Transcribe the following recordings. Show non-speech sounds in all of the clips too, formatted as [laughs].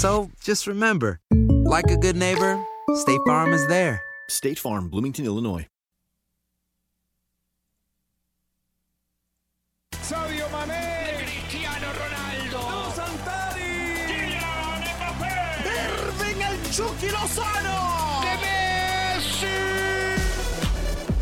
So just remember, like a good neighbor, State Farm is there. State Farm, Bloomington, Illinois. Sadio Mané, Cristiano Ronaldo, Dos Santari, Kylian Mbappé, Irving el Chucky Lozano,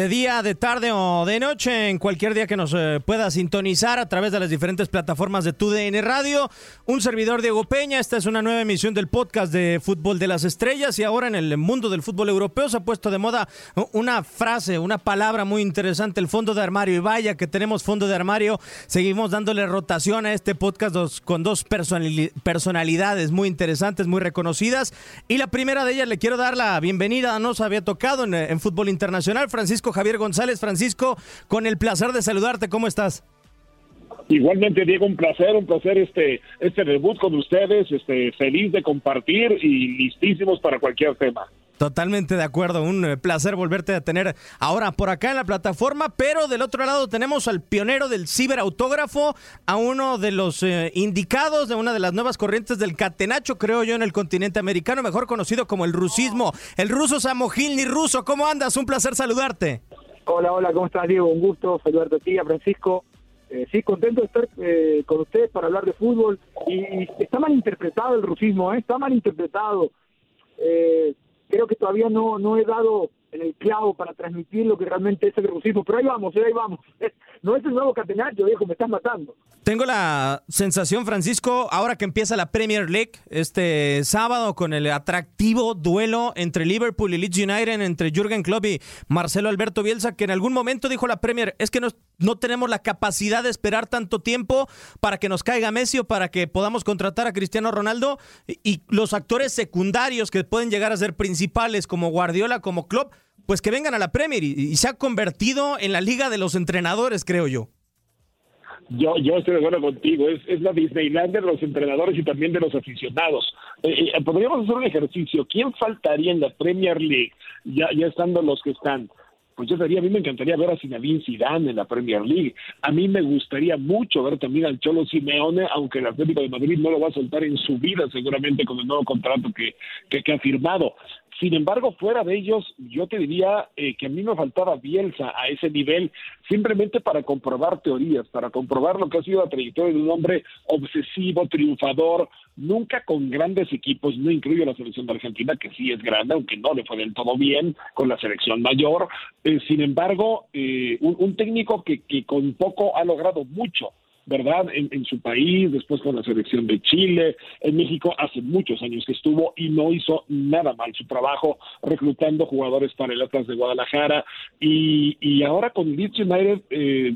De día, de tarde o de noche, en cualquier día que nos eh, pueda sintonizar a través de las diferentes plataformas de TUDN Radio. Un servidor Diego Peña, esta es una nueva emisión del podcast de Fútbol de las Estrellas y ahora en el mundo del fútbol europeo se ha puesto de moda una frase, una palabra muy interesante, el fondo de armario. Y vaya que tenemos fondo de armario, seguimos dándole rotación a este podcast con dos personali- personalidades muy interesantes, muy reconocidas. Y la primera de ellas le quiero dar la bienvenida, nos había tocado en fútbol internacional, Francisco Javier González. Francisco, con el placer de saludarte, ¿cómo estás? Igualmente, Diego, un placer, un placer este, este debut con ustedes, este, feliz de compartir y listísimos para cualquier tema. Totalmente de acuerdo, un eh, placer volverte a tener ahora por acá en la plataforma, pero del otro lado tenemos al pionero del ciberautógrafo, a uno de los eh, indicados de una de las nuevas corrientes del catenacho, creo yo, en el continente americano, mejor conocido como el rusismo, el ruso Samogilny ruso, ¿cómo andas? Un placer saludarte. Hola, hola, ¿cómo estás, Diego? Un gusto saludarte a a Francisco. Eh, sí, contento de estar eh, con ustedes para hablar de fútbol. Y, y está mal interpretado el rusismo, ¿eh? está mal interpretado. Eh, que todavía no, no he dado el clavo para transmitir lo que realmente es el rusismo, pero ahí vamos, eh, ahí vamos. [laughs] No es el nuevo catenacho, viejo, me estás matando. Tengo la sensación, Francisco, ahora que empieza la Premier League este sábado con el atractivo duelo entre Liverpool y Leeds United, entre Jürgen Klopp y Marcelo Alberto Bielsa, que en algún momento dijo la Premier, es que no, no tenemos la capacidad de esperar tanto tiempo para que nos caiga Messi o para que podamos contratar a Cristiano Ronaldo y, y los actores secundarios que pueden llegar a ser principales como Guardiola, como Klopp, pues que vengan a la Premier y, se ha convertido en la liga de los entrenadores, creo yo. Yo, yo estoy de acuerdo contigo, es, es la Disneylandia de los entrenadores y también de los aficionados. Eh, eh, podríamos hacer un ejercicio, ¿quién faltaría en la Premier League, ya, ya estando los que están? Pues yo diría, a mí me encantaría ver a Zinedine Zidane en la Premier League. A mí me gustaría mucho ver también al Cholo Simeone, aunque el Atlético de Madrid no lo va a soltar en su vida seguramente con el nuevo contrato que, que ha firmado. Sin embargo, fuera de ellos, yo te diría eh, que a mí me faltaba Bielsa a ese nivel, simplemente para comprobar teorías, para comprobar lo que ha sido la trayectoria de un hombre obsesivo, triunfador, nunca con grandes equipos, no incluyo la selección de Argentina, que sí es grande, aunque no le fue del todo bien con la selección mayor. Eh, sin embargo, eh, un, un, técnico que, que con poco ha logrado mucho. ¿Verdad? En, su país, después con la selección de Chile, en México hace muchos años que estuvo y no hizo nada mal su trabajo reclutando jugadores para el Atlas de Guadalajara y, y ahora con Leeds United, eh,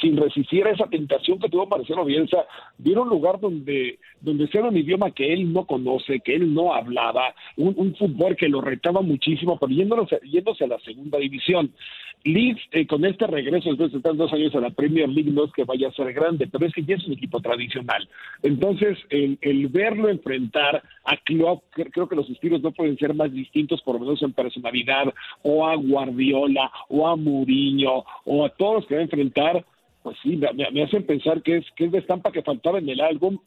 sin resistir a esa tentación que tuvo Marcelo Bielsa, vieron un lugar donde, donde sea un idioma que él no conoce, que él no hablaba, un, fútbol que lo retaba muchísimo, pero yéndose, yéndose a la segunda división. Leeds, eh, con este regreso después de tantos años a la Premier League, no es que vaya a ser grande, pero es que ya es un equipo tradicional. Entonces, el, el verlo enfrentar a Klopp, creo que los estilos no pueden ser más distintos, por lo menos en personalidad, o a Guardiola, o a Mourinho, o a todos los que va a enfrentar, pues sí, me, hacen pensar que es, que es la estampa que faltaba en el álbum,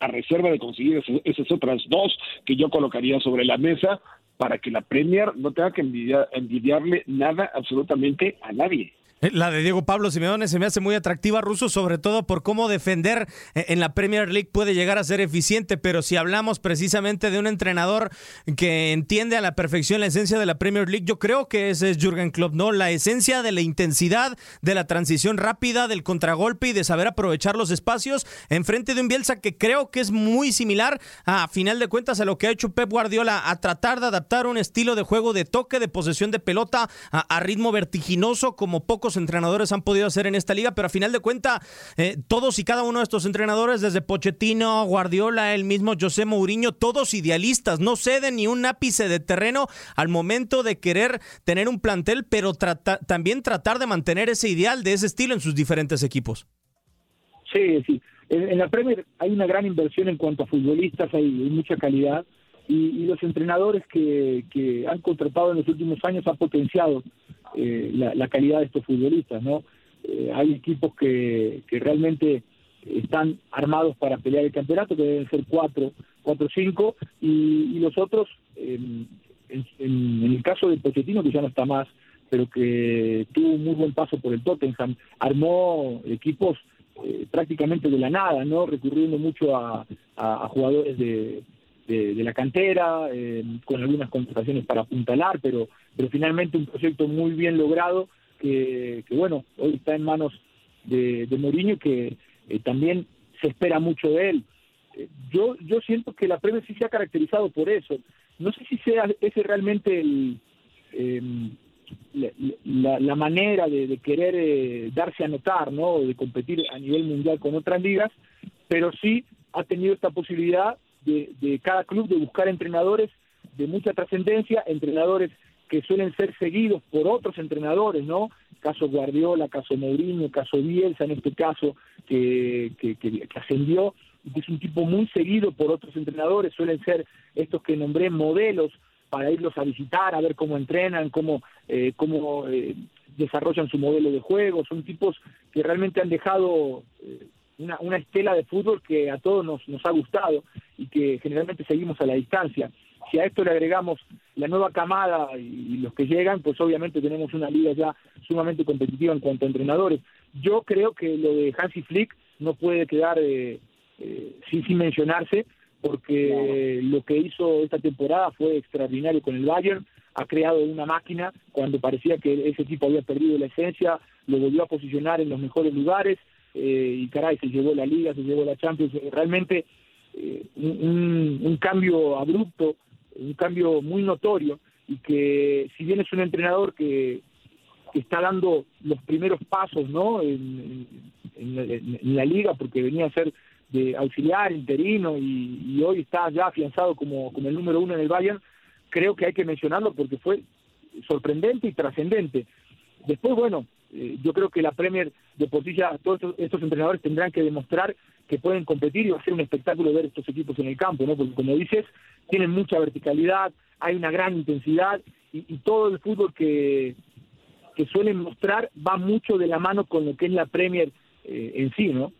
a reserva de conseguir esas otras dos que yo colocaría sobre la mesa, para que la Premier no tenga que envidiarle nada absolutamente a nadie. Eh, la de Diego Pablo Simeone se me hace muy atractiva, Ruso, sobre todo por cómo defender eh, en la Premier League puede llegar a ser eficiente, pero si hablamos precisamente de un entrenador que entiende a la perfección la esencia de la Premier League, yo creo que ese es Jürgen Klopp, ¿no? La esencia de la intensidad, de la transición rápida, del contragolpe y de saber aprovechar los espacios en frente de un Bielsa que creo que es muy similar a final de cuentas a lo que ha hecho Pep Guardiola, a tratar de adaptar un estilo de juego de toque, de posesión de pelota a ritmo vertiginoso como pocos entrenadores han podido hacer en esta liga, pero a final de cuenta, eh, todos y cada uno de estos entrenadores, desde Pochettino, Guardiola, el mismo José Mourinho, todos idealistas, no ceden ni un ápice de terreno al momento de querer tener un plantel, pero también tratar de mantener ese ideal de ese estilo en sus diferentes equipos. Sí, sí. En, la Premier hay una gran inversión en cuanto a futbolistas, hay, mucha calidad. Y, los entrenadores que, que, han contratado en los últimos años han potenciado eh, la, calidad de estos futbolistas, ¿no? Eh, hay equipos que, que realmente están armados para pelear el campeonato, que deben ser cuatro, cuatro cinco, y, los otros, en, el caso de Pochettino, que ya no está más, pero que tuvo un muy buen paso por el Tottenham, armó equipos eh, prácticamente de la nada, ¿no? Recurriendo mucho a jugadores de, de, la cantera, eh, con algunas contrataciones para apuntalar, pero, pero finalmente un proyecto muy bien logrado que, bueno, hoy está en manos de, de Mourinho que eh, también se espera mucho de él. Eh, yo, yo siento que la Premier sí se ha caracterizado por eso. No sé si sea ese realmente el, em, la, la, manera de, de querer darse a notar, ¿no? De competir a nivel mundial con otras ligas, pero sí ha tenido esta posibilidad de, cada club de buscar entrenadores de mucha trascendencia, entrenadores que suelen ser seguidos por otros entrenadores, ¿no? Caso Guardiola, caso Mourinho, caso Bielsa en este caso, que, que, que, ascendió, que es un tipo muy seguido por otros entrenadores, suelen ser estos que nombré modelos para irlos a visitar, a ver cómo entrenan, cómo, eh, cómo eh, desarrollan su modelo de juego, son tipos que realmente han dejado eh, una, una estela de fútbol que a todos nos, nos ha gustado y que generalmente seguimos a la distancia. Si a esto le agregamos la nueva camada y, los que llegan, pues obviamente tenemos una liga ya sumamente competitiva en cuanto a entrenadores. Yo creo que lo de Hansi Flick no puede quedar eh, eh, sin, sin mencionarse, porque lo que hizo esta temporada fue extraordinario con el Bayern, ha creado una máquina cuando parecía que ese equipo había perdido la esencia, lo volvió a posicionar en los mejores lugares, eh, y caray, se llevó la Liga, se llevó la Champions, realmente eh, un, cambio abrupto, un cambio muy notorio y que si bien es un entrenador que, está dando los primeros pasos ¿no? En, la, liga porque venía a ser de auxiliar, interino y, y, hoy está ya afianzado como, como el número uno en el Bayern, creo que hay que mencionarlo porque fue sorprendente y trascendente. Después, bueno, eh, yo creo que la Premier de todos estos, entrenadores tendrán que demostrar que pueden competir y va a ser un espectáculo ver estos equipos en el campo, ¿no? Porque como dices, tienen mucha verticalidad, hay una gran intensidad y, todo el fútbol que, que suelen mostrar va mucho de la mano con lo que es la Premier eh, en sí, ¿no?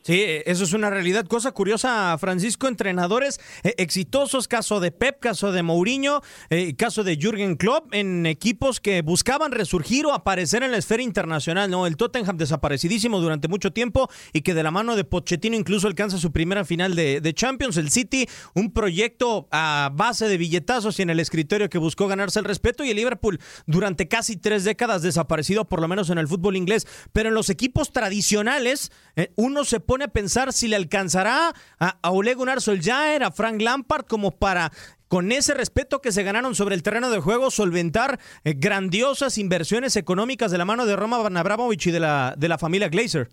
Sí, eso es una realidad. Cosa curiosa, Francisco, entrenadores eh, exitosos, caso de Pep, caso de Mourinho, eh, caso de Jürgen Klopp, en equipos que buscaban resurgir o aparecer en la esfera internacional, ¿no? El Tottenham desaparecidísimo durante mucho tiempo y que de la mano de Pochettino incluso alcanza su primera final de, de Champions. El City, un proyecto a base de billetazos y en el escritorio que buscó ganarse el respeto y el Liverpool durante casi tres décadas desaparecido, por lo menos en el fútbol inglés. Pero en los equipos tradicionales, eh, uno se pone a pensar si le alcanzará a, a Ole Gunnar Solskjaer, a Frank Lampard, como para con ese respeto que se ganaron sobre el terreno de juego, solventar eh, grandiosas inversiones económicas de la mano de Roma Abramovich y de la, de la familia Glazer.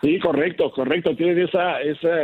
Sí, correcto, correcto. Tienen esa, esa,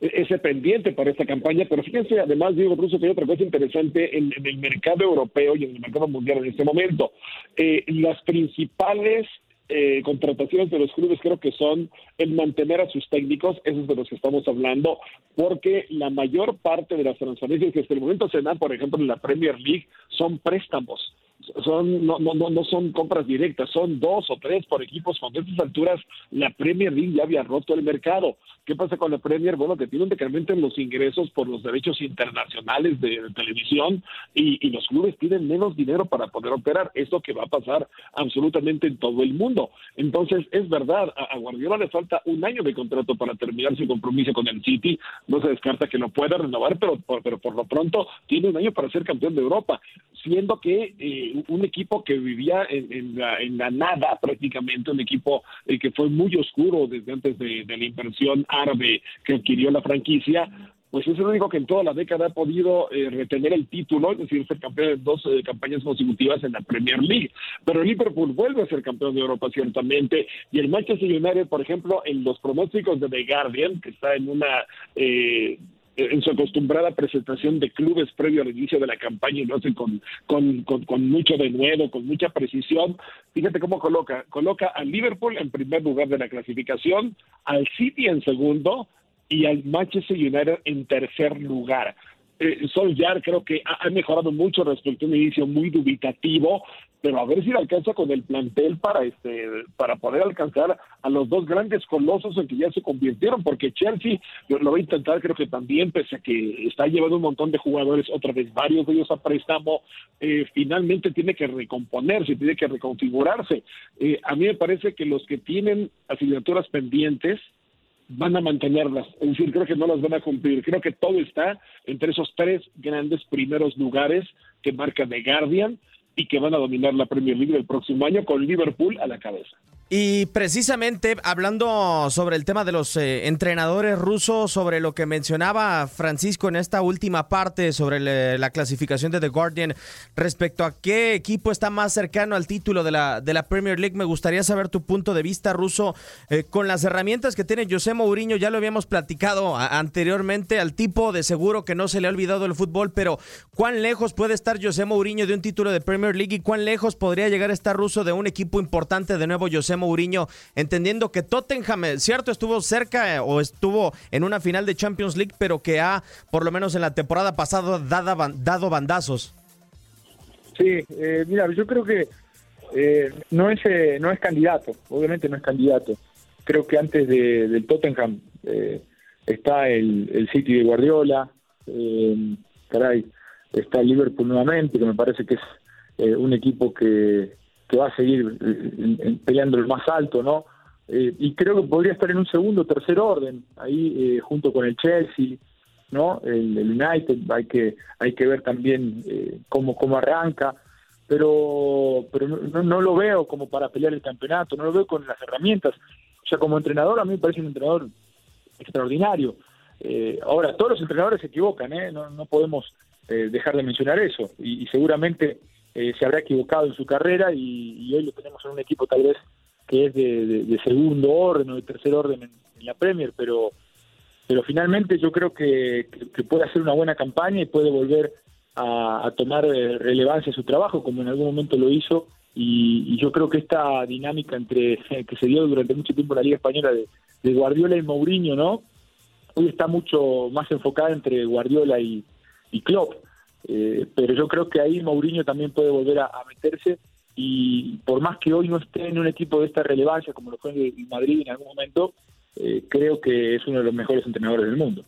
ese pendiente para esta campaña, pero fíjense, además, Diego Russo, que hay otra cosa interesante en, en, el mercado europeo y en el mercado mundial en este momento. Eh, las principales eh, contrataciones de los clubes creo que son el mantener a sus técnicos, esos de los que estamos hablando, porque la mayor parte de las transferencias que hasta el momento se dan, por ejemplo, en la Premier League, son préstamos son no, no, no, son compras directas, son dos o tres por equipos. Cuando estas alturas la Premier League ya había roto el mercado. ¿Qué pasa con la Premier? Bueno, que tiene un decremento en los ingresos por los derechos internacionales de, televisión y, y, los clubes tienen menos dinero para poder operar. Esto que va a pasar absolutamente en todo el mundo. Entonces, es verdad, a, a Guardiola le falta un año de contrato para terminar su compromiso con el City. No se descarta que lo pueda renovar, pero por, pero por lo pronto tiene un año para ser campeón de Europa, siendo que eh, un equipo que vivía en, la, en, la, nada prácticamente, un equipo eh, que fue muy oscuro desde antes de, de la inversión árabe que adquirió la franquicia, pues es el único que en toda la década ha podido eh, retener el título, es decir, ser campeón en dos eh, campañas consecutivas en la Premier League. Pero el Liverpool vuelve a ser campeón de Europa, ciertamente, y el Manchester United, por ejemplo, en los pronósticos de The Guardian, que está en una... Eh, en su acostumbrada presentación de clubes previo al inicio de la campaña y lo hace con, con, con, con mucho denuedo, con mucha precisión. Fíjate cómo coloca. Coloca al Liverpool en primer lugar de la clasificación, al City en segundo y al Manchester United en tercer lugar. Eh, Solskjaer creo que ha, mejorado mucho respecto a un inicio muy dubitativo, pero a ver si le alcanza con el plantel para este para poder alcanzar a los dos grandes colosos en que ya se convirtieron, porque Chelsea lo va a intentar, creo que también, pese a que está llevando un montón de jugadores, otra vez varios de ellos a préstamo, eh, finalmente tiene que recomponerse, tiene que reconfigurarse. Eh, a mí me parece que los que tienen asignaturas pendientes, van a mantenerlas, es decir, creo que no las van a cumplir. Creo que todo está entre esos tres grandes primeros lugares que marca The Guardian y que van a dominar la Premier League el próximo año con Liverpool a la cabeza. Y precisamente hablando sobre el tema de los eh, entrenadores rusos, sobre lo que mencionaba Francisco en esta última parte sobre le, la clasificación de The Guardian respecto a qué equipo está más cercano al título de la, de la Premier League, me gustaría saber tu punto de vista ruso eh, con las herramientas que tiene José Mourinho, ya lo habíamos platicado anteriormente, al tipo de seguro que no se le ha olvidado el fútbol, pero ¿cuán lejos puede estar José Mourinho de un título de Premier League y cuán lejos podría llegar a estar ruso de un equipo importante de nuevo José Mourinho, entendiendo que Tottenham, cierto, estuvo cerca eh, o estuvo en una final de Champions League, pero que ha, por lo menos en la temporada pasada, dado, bandazos. Sí, eh, mira, yo creo que eh, no, es, eh, no es candidato, obviamente no es candidato. Creo que antes de, del Tottenham eh, está el, el, City de Guardiola, caray, está Liverpool nuevamente, que me parece que es un equipo que, que va a seguir eh, peleando el más alto, ¿no? Eh, y creo que podría estar en un segundo tercer orden, ahí eh, junto con el Chelsea, ¿no? El, el, United, hay que, hay que ver también eh, cómo, cómo arranca, pero, pero no, no, lo veo como para pelear el campeonato, no lo veo con las herramientas. O sea, como entrenador, a mí me parece un entrenador extraordinario. ahora, todos los entrenadores se equivocan, ¿eh? No, no podemos dejar de mencionar eso, y, y seguramente eh, se habrá equivocado en su carrera y, hoy lo tenemos en un equipo tal vez que es de, de, segundo orden o de tercer orden en, la Premier, pero pero finalmente yo creo que, que, puede hacer una buena campaña y puede volver a, tomar eh, relevancia su trabajo como en algún momento lo hizo y, y, yo creo que esta dinámica entre [laughs] que se dio durante mucho tiempo en la Liga Española de, de Guardiola y Mourinho, ¿no? Hoy está mucho más enfocada entre Guardiola y, y Klopp eh, pero yo creo que ahí Mourinho también puede volver a, meterse y por más que hoy no esté en un equipo de esta relevancia como lo fue en Madrid en algún momento, eh, creo que es uno de los mejores entrenadores del mundo.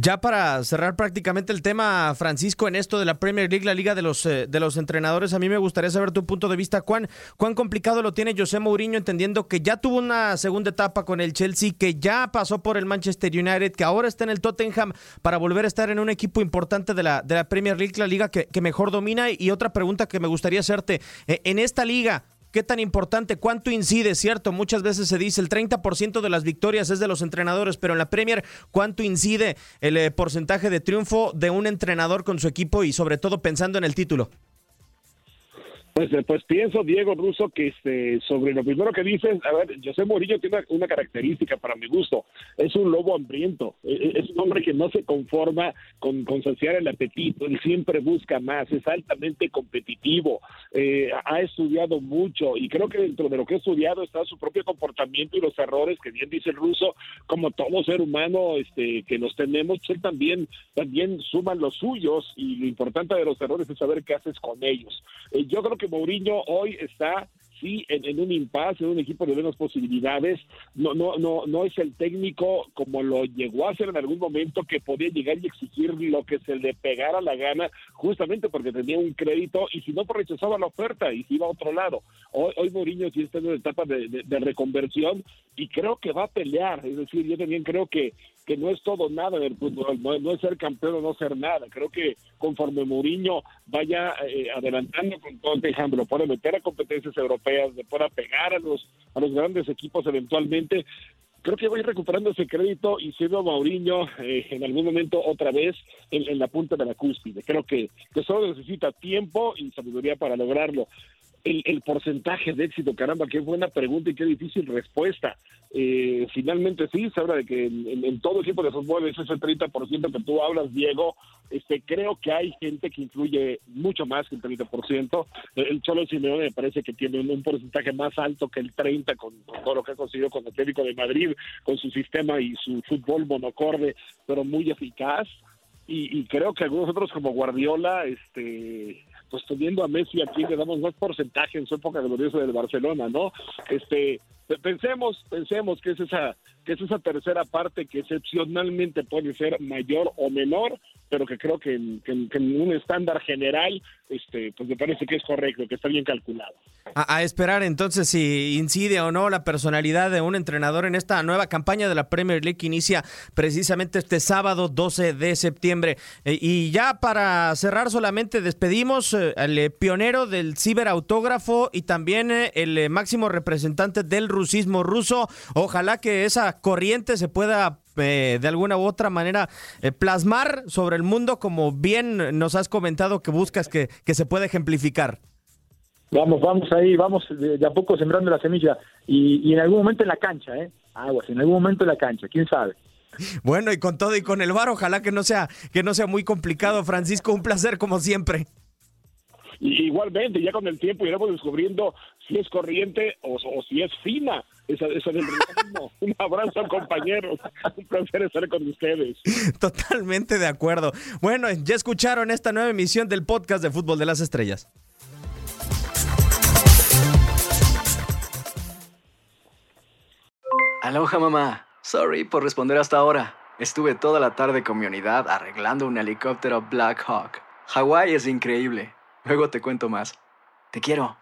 Ya para cerrar prácticamente el tema, Francisco, en esto de la Premier League, la liga de los, eh, de los entrenadores, a mí me gustaría saber tu punto de vista. ¿Cuán, ¿Cuán complicado lo tiene José Mourinho entendiendo que ya tuvo una segunda etapa con el Chelsea, que ya pasó por el Manchester United, que ahora está en el Tottenham para volver a estar en un equipo importante de la, de la Premier League, la liga que, que mejor domina? Y otra pregunta que me gustaría hacerte, eh, en esta liga, ¿Qué tan importante? ¿Cuánto incide? Cierto, muchas veces se dice el 30% de las victorias es de los entrenadores, pero en la Premier, ¿cuánto incide el eh, porcentaje de triunfo de un entrenador con su equipo y sobre todo pensando en el título? Pues, eh, pues pienso, Diego Russo, que este, sobre lo primero que dices, a ver, José Murillo tiene una, característica para mi gusto, es un lobo hambriento, e, e, es un hombre que no se conforma con, saciar el apetito, él siempre busca más, es altamente competitivo, eh, ha estudiado mucho y creo que dentro de lo que ha estudiado está su propio comportamiento y los errores que bien dice el ruso, como todo ser humano este, que nos tenemos, pues él también, también suma los suyos y lo importante de los errores es saber qué haces con ellos. Eh, yo creo Mourinho hoy está sí en, un impasse, en un equipo de menos posibilidades. No, no, no, no es el técnico como lo llegó a ser en algún momento que podía llegar y exigir lo que se le pegara la gana, justamente porque tenía un crédito y si no rechazaba la oferta y se iba a otro lado. Hoy, hoy Mourinho sí está en una etapa de reconversión y creo que va a pelear. Es decir, yo también creo que que no es todo nada en el fútbol, no, es ser campeón o no ser nada. Creo que conforme Mourinho vaya eh, adelantando con ejemplo, lo puede meter a competencias europeas, le pueda pegar a los, a los grandes equipos eventualmente, creo que va a ir recuperando ese crédito y siendo a eh, en algún momento otra vez en, la punta de la cúspide. Creo que, que solo necesita tiempo y sabiduría para lograrlo el, porcentaje de éxito, caramba, qué buena pregunta y qué difícil respuesta. Eh, finalmente sí, se habla de que en, todo equipo de fútbol es ese 30% que tú hablas, Diego. Este, creo que hay gente que influye mucho más que el 30%. El Cholo Simeone me parece que tiene un, porcentaje más alto que el 30% con, todo lo que ha conseguido con el Atlético de Madrid, con su sistema y su fútbol monocorde, pero muy eficaz. Y, y creo que algunos otros como Guardiola, este pues teniendo a Messi aquí le damos más porcentaje en su época gloriosa del Barcelona, ¿no? Este, pensemos, pensemos que es esa que es esa tercera parte que excepcionalmente puede ser mayor o menor, pero que creo que en, un estándar general, este, pues me parece que es correcto, que está bien calculado. A, esperar entonces si incide o no la personalidad de un entrenador en esta nueva campaña de la Premier League que inicia precisamente este sábado 12 de septiembre. Eh, y ya para cerrar solamente despedimos eh, al eh, pionero del ciberautógrafo y también el máximo representante del rusismo ruso. Ojalá que esa corriente se pueda eh, de alguna u otra manera eh, plasmar sobre el mundo como bien nos has comentado que buscas que, que se pueda ejemplificar. Vamos, vamos ahí, vamos de, a poco sembrando la semilla y, en algún momento en la cancha, ¿eh? Aguas, en algún momento en la cancha, quién sabe. Bueno, y con todo y con el bar, ojalá que no sea que no sea muy complicado, Francisco, un placer como siempre. igualmente, ya con el tiempo iremos descubriendo si es corriente o, si es fina. Esa, esa [laughs] Un abrazo, compañeros. Un placer estar con ustedes. Totalmente de acuerdo. Bueno, ya escucharon esta nueva emisión del podcast de Fútbol de las Estrellas. Aloha, mamá. Sorry por responder hasta ahora. Estuve toda la tarde con mi unidad arreglando un helicóptero Black Hawk. Hawái es increíble. Luego te cuento más. Te quiero.